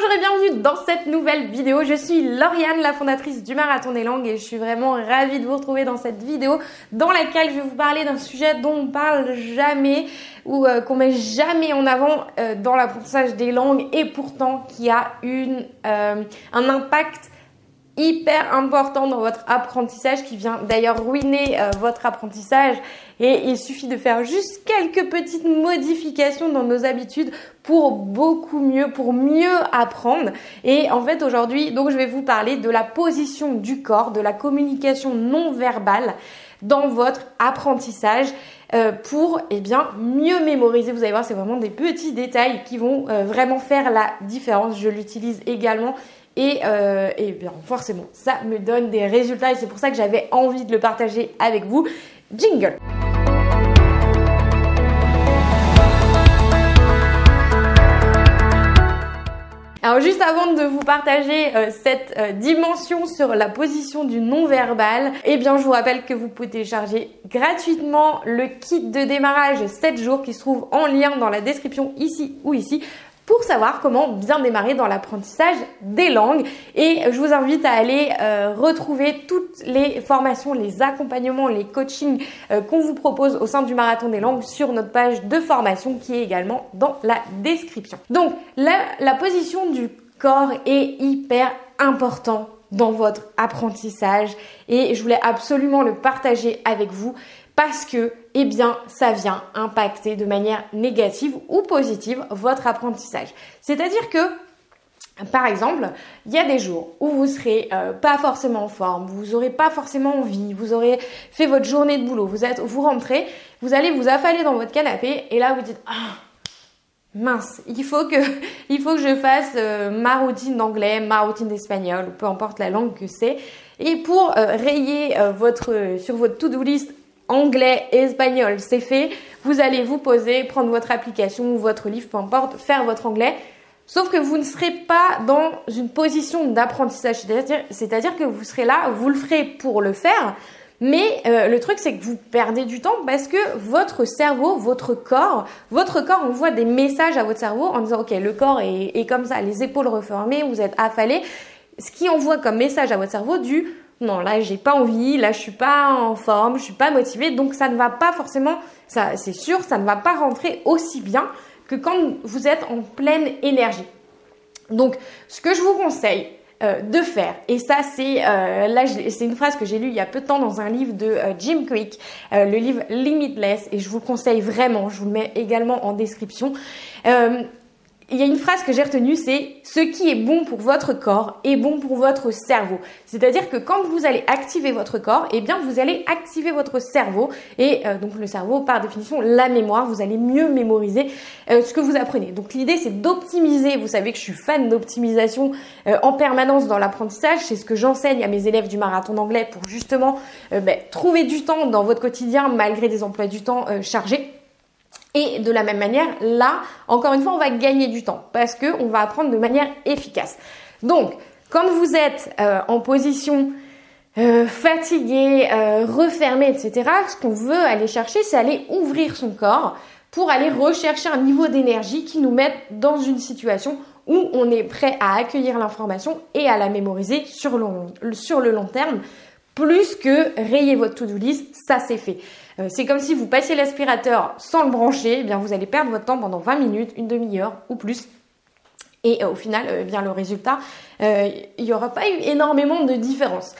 Bonjour et bienvenue dans cette nouvelle vidéo. Je suis Lauriane, la fondatrice du Marathon des Langues et je suis vraiment ravie de vous retrouver dans cette vidéo dans laquelle je vais vous parler d'un sujet dont on parle jamais ou euh, qu'on met jamais en avant euh, dans l'apprentissage des langues et pourtant qui a une, euh, un impact hyper important dans votre apprentissage qui vient d'ailleurs ruiner euh, votre apprentissage et il suffit de faire juste quelques petites modifications dans nos habitudes pour beaucoup mieux, pour mieux apprendre. Et en fait aujourd'hui, donc je vais vous parler de la position du corps, de la communication non verbale dans votre apprentissage euh, pour eh bien mieux mémoriser. Vous allez voir, c'est vraiment des petits détails qui vont euh, vraiment faire la différence. Je l'utilise également et, euh, et bien forcément, ça me donne des résultats et c'est pour ça que j'avais envie de le partager avec vous. Jingle Alors juste avant de vous partager euh, cette euh, dimension sur la position du non-verbal, eh bien je vous rappelle que vous pouvez télécharger gratuitement le kit de démarrage 7 jours qui se trouve en lien dans la description ici ou ici pour savoir comment bien démarrer dans l'apprentissage des langues. Et je vous invite à aller euh, retrouver toutes les formations, les accompagnements, les coachings euh, qu'on vous propose au sein du Marathon des langues sur notre page de formation qui est également dans la description. Donc la, la position du corps est hyper important dans votre apprentissage et je voulais absolument le partager avec vous parce que, eh bien, ça vient impacter de manière négative ou positive votre apprentissage. C'est-à-dire que par exemple, il y a des jours où vous serez euh, pas forcément en forme, vous aurez pas forcément envie, vous aurez fait votre journée de boulot, vous êtes, vous rentrez, vous allez vous affaler dans votre canapé et là vous dites ah mince, il faut que il faut que je fasse euh, ma routine d'anglais, ma routine d'espagnol, peu importe la langue que c'est. Et pour euh, rayer votre sur votre to-do list anglais et espagnol, c'est fait. Vous allez vous poser, prendre votre application ou votre livre, peu importe, faire votre anglais. Sauf que vous ne serez pas dans une position d'apprentissage, c'est-à-dire que vous serez là, vous le ferez pour le faire, mais euh, le truc c'est que vous perdez du temps parce que votre cerveau, votre corps, votre corps envoie des messages à votre cerveau en disant ok le corps est, est comme ça, les épaules refermées, vous êtes affalé, ce qui envoie comme message à votre cerveau du non, là j'ai pas envie, là je suis pas en forme, je suis pas motivée, donc ça ne va pas forcément, c'est sûr, ça ne va pas rentrer aussi bien que quand vous êtes en pleine énergie. Donc, ce que je vous conseille euh, de faire, et ça c'est euh, là c'est une phrase que j'ai lue il y a peu de temps dans un livre de euh, Jim Quick, le livre Limitless, et je vous conseille vraiment, je vous le mets également en description il y a une phrase que j'ai retenue, c'est ce qui est bon pour votre corps est bon pour votre cerveau. C'est-à-dire que quand vous allez activer votre corps, eh bien vous allez activer votre cerveau et euh, donc le cerveau par définition la mémoire, vous allez mieux mémoriser euh, ce que vous apprenez. Donc l'idée c'est d'optimiser. Vous savez que je suis fan d'optimisation euh, en permanence dans l'apprentissage. C'est ce que j'enseigne à mes élèves du marathon d'anglais pour justement ben, trouver du temps dans votre quotidien malgré des emplois du temps chargés. Et de la même manière, là, encore une fois, on va gagner du temps parce qu'on va apprendre de manière efficace. Donc, quand vous êtes euh, en position euh, fatigué, euh, refermé, etc., ce qu'on veut aller chercher, c'est aller ouvrir son corps pour aller rechercher un niveau d'énergie qui nous mette dans une situation où on est prêt à accueillir l'information et à la mémoriser sur sur le long terme, plus que rayer votre to-do list, ça c'est fait. Euh, c'est comme si vous passiez l'aspirateur sans le brancher, eh bien vous allez perdre votre temps pendant 20 minutes, une demi-heure ou plus. Et euh, au final, euh, eh bien le résultat, il n'y aura pas eu énormément de différence.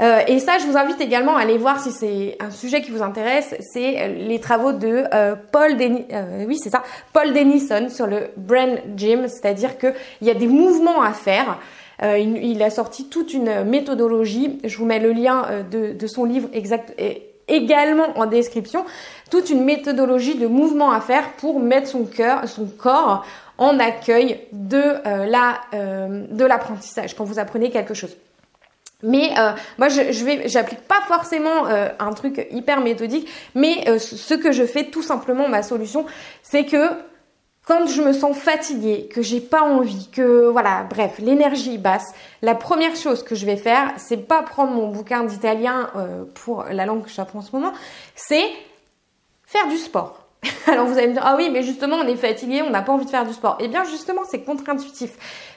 et ça, je vous invite également à aller voir si c'est un sujet qui vous intéresse. C'est les travaux de Paul Denison sur le brain gym, c'est-à-dire qu'il y a des mouvements à faire. il, a sorti toute une méthodologie. Je vous mets le lien de son livre exact également en description toute une méthodologie de mouvement à faire pour mettre son cœur, son corps en accueil de euh, la euh, de l'apprentissage quand vous apprenez quelque chose. Mais euh, moi, je, je vais, j'applique pas forcément un truc hyper méthodique, mais ce que je fais, tout simplement, ma solution, c'est que quand je me sens fatiguée, que j'ai pas envie, que voilà, bref, l'énergie basse, la première chose que je vais faire, c'est pas prendre mon bouquin d'italien euh, pour la langue que j'apprends en ce moment, c'est faire du sport. Alors vous allez me dire, ah oui, mais justement, on est fatigué, on n'a pas envie de faire du sport. Eh bien, justement, c'est contre-intuitif.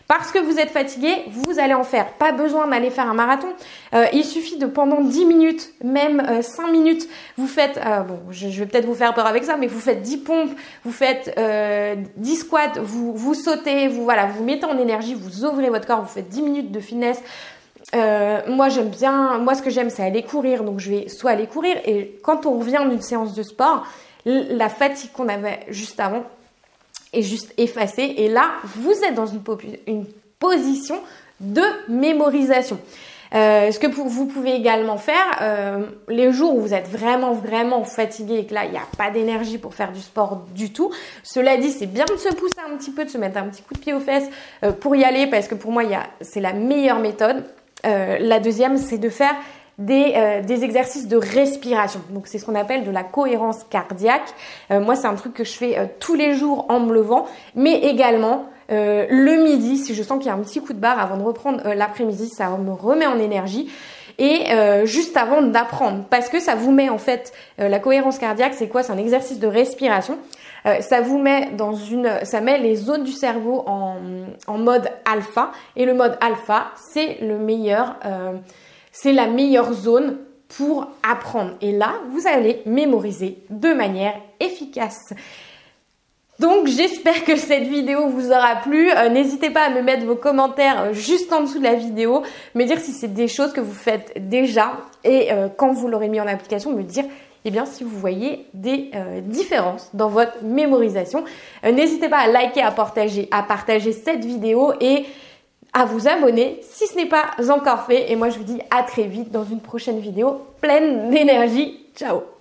Parce que vous êtes fatigué, vous allez en faire. Pas besoin d'aller faire un marathon. Euh, il suffit de pendant 10 minutes, même 5 euh, minutes, vous faites, euh, bon, je, vais peut-être vous faire peur avec ça, mais vous faites 10 pompes, vous faites 10 squats, vous, vous sautez, vous, voilà, vous mettez en énergie, vous ouvrez votre corps, vous faites 10 minutes de finesse. moi j'aime bien, moi ce que j'aime c'est aller courir, donc je vais soit aller courir et quand on revient d'une séance de sport, la fatigue qu'on avait juste avant juste effacée et là vous êtes dans une, une position de mémorisation. Euh, ce que vous pouvez également faire, euh, les jours où vous êtes vraiment vraiment fatigué et que là il n'y a pas d'énergie pour faire du sport du tout. Cela dit, c'est bien de se pousser un petit peu, de se mettre un petit coup de pied aux fesses euh, pour y aller parce que pour moi c'est la meilleure méthode. la deuxième, c'est de faire des, des, exercices de respiration. Donc c'est ce qu'on appelle de la cohérence cardiaque. moi c'est un truc que je fais tous les jours en me levant, mais également euh, le midi, si je sens qu'il y a un petit coup de barre avant de reprendre euh, l'après-midi, ça me remet en énergie. Et euh, juste avant d'apprendre, parce que ça vous met en fait la cohérence cardiaque, c'est quoi? C'est un exercice de respiration. ça vous met dans une, ça met les zones du cerveau en, en mode alpha. Et le mode alpha, c'est le meilleur, c'est la meilleure zone pour apprendre. Et là, vous allez mémoriser de manière efficace. Donc j'espère que cette vidéo vous aura plu. Euh, n'hésitez pas à me mettre vos commentaires euh, juste en dessous de la vidéo, me dire si c'est des choses que vous faites déjà et euh, quand vous l'aurez mis en application, me dire eh bien si vous voyez des différences dans votre mémorisation. N'hésitez pas à liker, à partager, à partager cette vidéo et à vous abonner si ce n'est pas encore fait. Et moi je vous dis à très vite dans une prochaine vidéo pleine d'énergie. Ciao